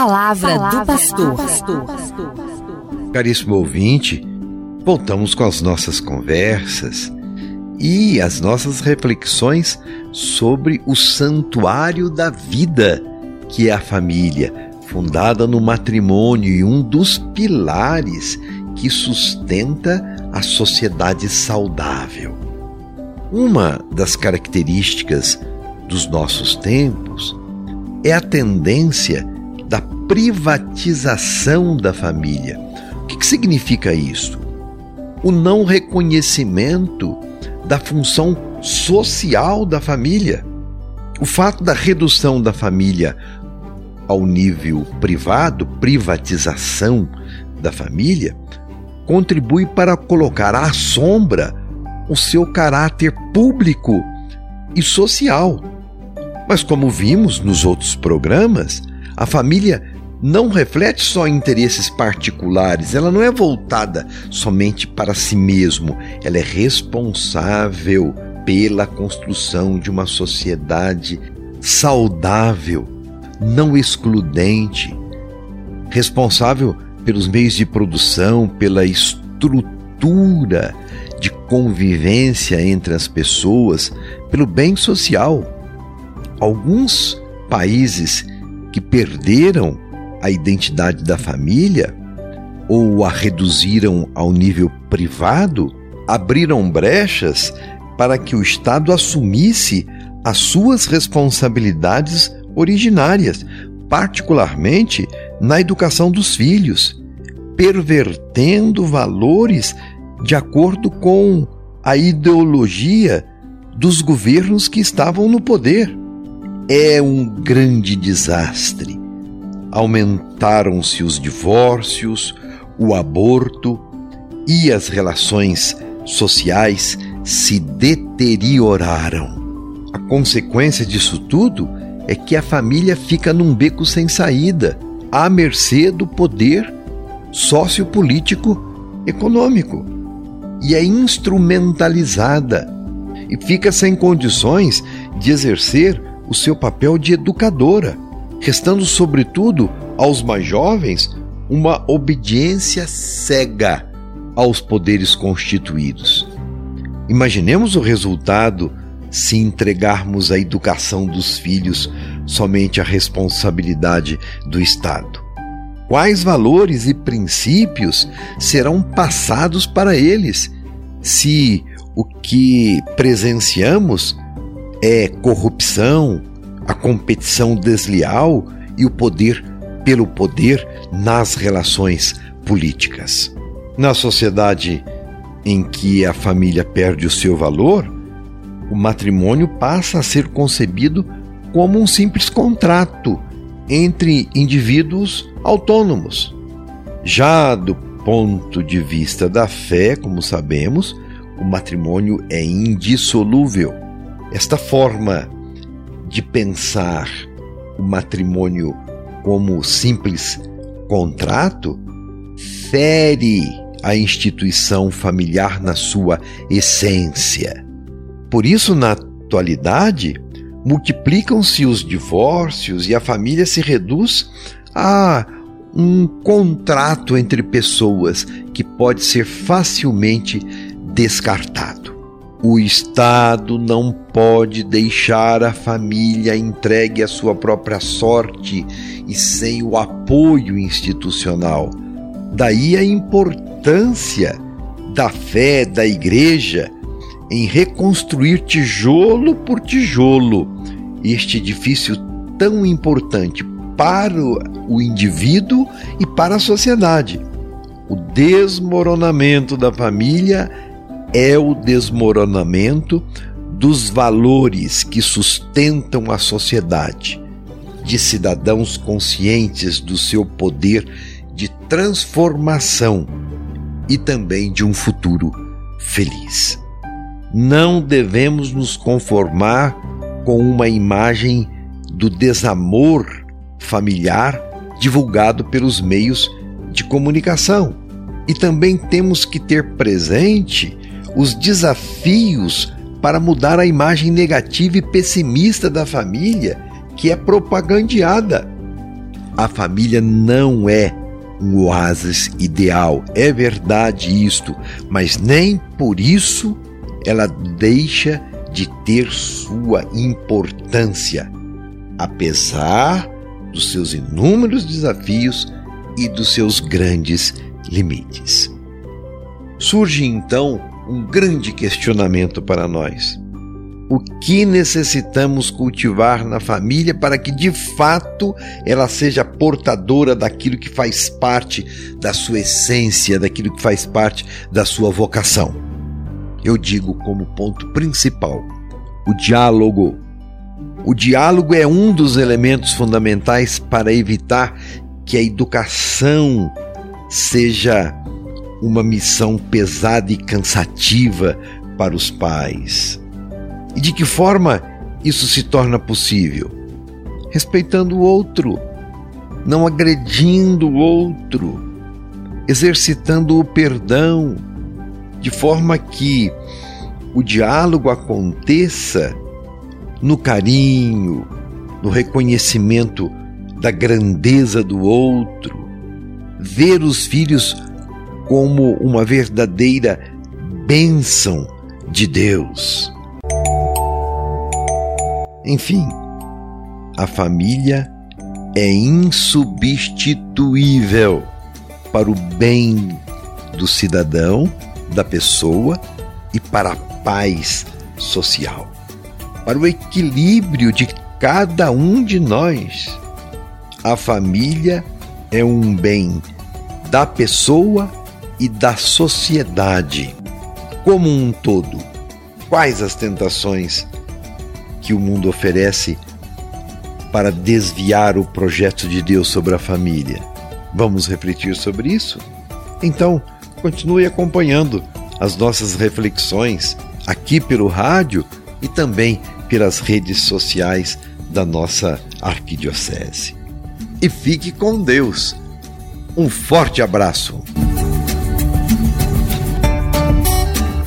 palavra, palavra do pastor. Caríssimo ouvinte, voltamos com as nossas conversas e as nossas reflexões sobre o santuário da vida, que é a família, fundada no matrimônio e um dos pilares que sustenta a sociedade saudável. Uma das características dos nossos tempos é a tendência da privatização da família. O que, que significa isso? O não reconhecimento da função social da família. O fato da redução da família ao nível privado, privatização da família, contribui para colocar à sombra o seu caráter público e social. Mas, como vimos nos outros programas, a família não reflete só interesses particulares, ela não é voltada somente para si mesmo, ela é responsável pela construção de uma sociedade saudável, não excludente, responsável pelos meios de produção, pela estrutura de convivência entre as pessoas, pelo bem social. Alguns países que perderam a identidade da família ou a reduziram ao nível privado abriram brechas para que o Estado assumisse as suas responsabilidades originárias, particularmente na educação dos filhos, pervertendo valores de acordo com a ideologia dos governos que estavam no poder. É um grande desastre. Aumentaram-se os divórcios, o aborto e as relações sociais se deterioraram. A consequência disso tudo é que a família fica num beco sem saída, à mercê do poder sociopolítico econômico e é instrumentalizada e fica sem condições de exercer o seu papel de educadora, restando, sobretudo, aos mais jovens uma obediência cega aos poderes constituídos. Imaginemos o resultado se entregarmos a educação dos filhos somente à responsabilidade do Estado. Quais valores e princípios serão passados para eles se o que presenciamos é corrupção, a competição desleal e o poder pelo poder nas relações políticas? Na sociedade em que a família perde o seu valor, o matrimônio passa a ser concebido como um simples contrato entre indivíduos autônomos. Já do ponto de vista da fé, como sabemos, o matrimônio é indissolúvel. Esta forma de pensar o matrimônio como simples contrato fere a instituição familiar na sua essência. Por isso, na atualidade, multiplicam-se os divórcios e a família se reduz a um contrato entre pessoas que pode ser facilmente descartado. O Estado não pode deixar a família entregue à sua própria sorte e sem o apoio institucional. Daí a importância da fé da igreja em reconstruir tijolo por tijolo este edifício tão importante para o indivíduo e para a sociedade. O desmoronamento da família é o desmoronamento dos valores que sustentam a sociedade, de cidadãos conscientes do seu poder de transformação e também de um futuro feliz. Não devemos nos conformar com uma imagem do desamor familiar divulgado pelos meios de comunicação. E também temos que ter presente os desafios para mudar a imagem negativa e pessimista da família que é propagandeada. A família não é um oásis ideal, é verdade isto, mas nem por isso ela deixa de ter sua importância, apesar dos seus inúmeros desafios e dos seus grandes limites. Surge então um grande questionamento para nós. O que necessitamos cultivar na família para que de fato ela seja portadora daquilo que faz parte da sua essência, daquilo que faz parte da sua vocação? Eu digo como ponto principal o diálogo. O diálogo é um dos elementos fundamentais para evitar que a educação seja uma missão pesada e cansativa para os pais. E de que forma isso se torna possível? Respeitando o outro, não agredindo o outro, exercitando o perdão, de forma que o diálogo aconteça no carinho, no reconhecimento da grandeza do outro, ver os filhos como uma verdadeira bênção de Deus. Enfim, a família é insubstituível para o bem do cidadão, da pessoa e para a paz social, para o equilíbrio de cada um de nós. A família é um bem da pessoa e da sociedade como um todo. Quais as tentações que o mundo oferece para desviar o projeto de Deus sobre a família? Vamos refletir sobre isso? Então, continue acompanhando as nossas reflexões aqui pelo rádio e também pelas redes sociais da nossa arquidiocese. E fique com Deus. Um forte abraço.